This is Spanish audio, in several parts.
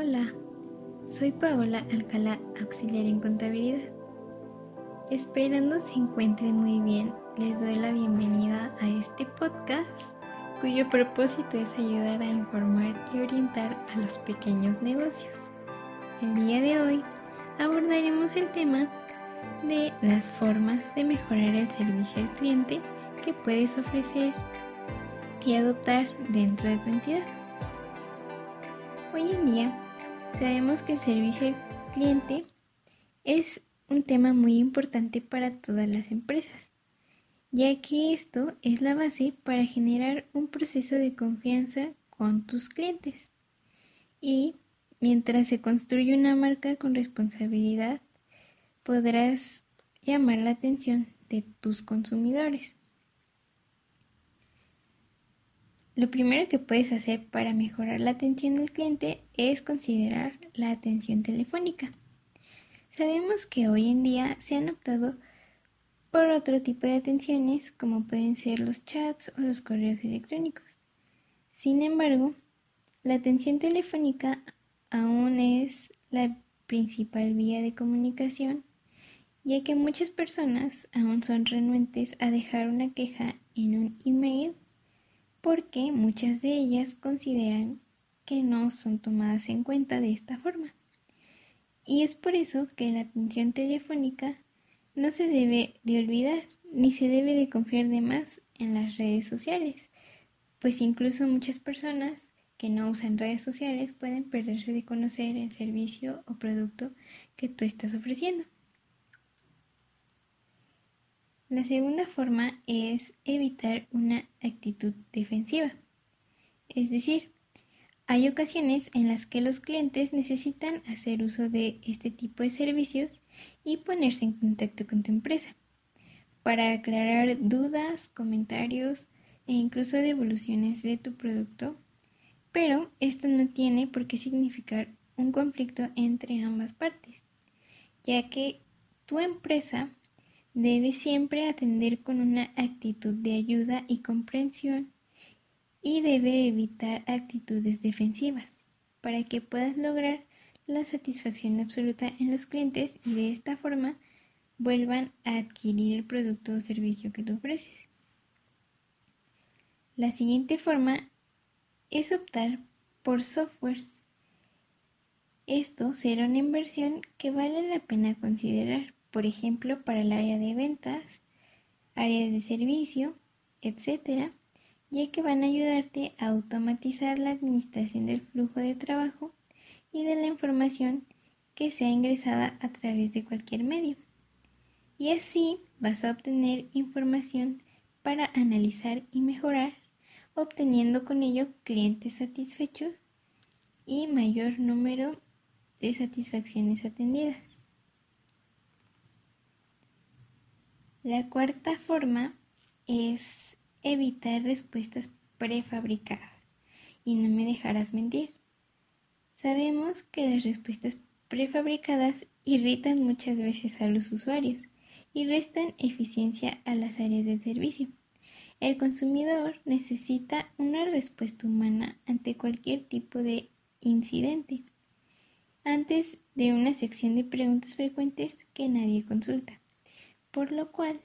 Hola, soy Paola Alcalá, auxiliar en contabilidad. Esperando se encuentren muy bien, les doy la bienvenida a este podcast cuyo propósito es ayudar a informar y orientar a los pequeños negocios. El día de hoy abordaremos el tema de las formas de mejorar el servicio al cliente que puedes ofrecer y adoptar dentro de tu entidad. Hoy en día sabemos que el servicio al cliente es un tema muy importante para todas las empresas, ya que esto es la base para generar un proceso de confianza con tus clientes. Y mientras se construye una marca con responsabilidad, podrás llamar la atención de tus consumidores. Lo primero que puedes hacer para mejorar la atención del cliente es considerar la atención telefónica. Sabemos que hoy en día se han optado por otro tipo de atenciones como pueden ser los chats o los correos electrónicos. Sin embargo, la atención telefónica aún es la principal vía de comunicación, ya que muchas personas aún son renuentes a dejar una queja en un email porque muchas de ellas consideran que no son tomadas en cuenta de esta forma. Y es por eso que la atención telefónica no se debe de olvidar ni se debe de confiar de más en las redes sociales, pues incluso muchas personas que no usan redes sociales pueden perderse de conocer el servicio o producto que tú estás ofreciendo. La segunda forma es evitar una actitud defensiva. Es decir, hay ocasiones en las que los clientes necesitan hacer uso de este tipo de servicios y ponerse en contacto con tu empresa para aclarar dudas, comentarios e incluso devoluciones de tu producto. Pero esto no tiene por qué significar un conflicto entre ambas partes, ya que tu empresa Debe siempre atender con una actitud de ayuda y comprensión y debe evitar actitudes defensivas para que puedas lograr la satisfacción absoluta en los clientes y de esta forma vuelvan a adquirir el producto o servicio que tú ofreces. La siguiente forma es optar por software. Esto será una inversión que vale la pena considerar por ejemplo, para el área de ventas, áreas de servicio, etc., ya que van a ayudarte a automatizar la administración del flujo de trabajo y de la información que sea ingresada a través de cualquier medio. Y así vas a obtener información para analizar y mejorar, obteniendo con ello clientes satisfechos y mayor número de satisfacciones atendidas. La cuarta forma es evitar respuestas prefabricadas. Y no me dejarás mentir. Sabemos que las respuestas prefabricadas irritan muchas veces a los usuarios y restan eficiencia a las áreas de servicio. El consumidor necesita una respuesta humana ante cualquier tipo de incidente, antes de una sección de preguntas frecuentes que nadie consulta por lo cual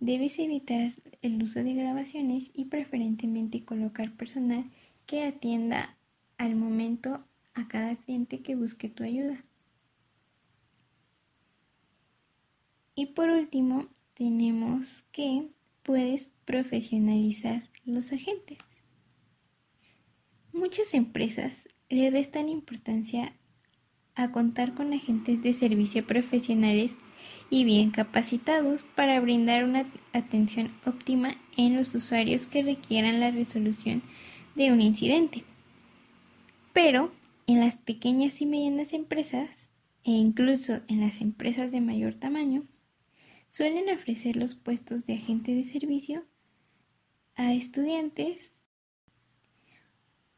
debes evitar el uso de grabaciones y preferentemente colocar personal que atienda al momento a cada cliente que busque tu ayuda. Y por último, tenemos que puedes profesionalizar los agentes. Muchas empresas le restan importancia a contar con agentes de servicio profesionales y bien capacitados para brindar una atención óptima en los usuarios que requieran la resolución de un incidente. Pero en las pequeñas y medianas empresas, e incluso en las empresas de mayor tamaño, suelen ofrecer los puestos de agente de servicio a estudiantes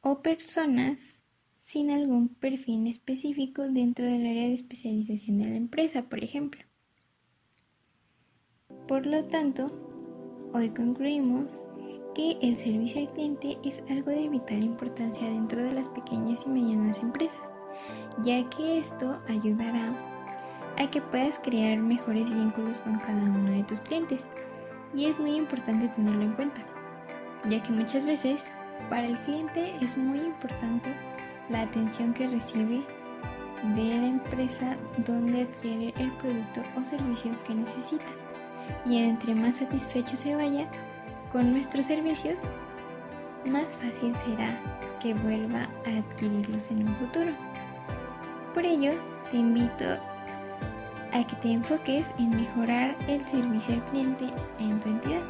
o personas sin algún perfil específico dentro del área de especialización de la empresa, por ejemplo. Por lo tanto, hoy concluimos que el servicio al cliente es algo de vital importancia dentro de las pequeñas y medianas empresas, ya que esto ayudará a que puedas crear mejores vínculos con cada uno de tus clientes. Y es muy importante tenerlo en cuenta, ya que muchas veces para el cliente es muy importante la atención que recibe de la empresa donde adquiere el producto o servicio que necesita. Y entre más satisfecho se vaya con nuestros servicios, más fácil será que vuelva a adquirirlos en un futuro. Por ello, te invito a que te enfoques en mejorar el servicio al cliente en tu entidad.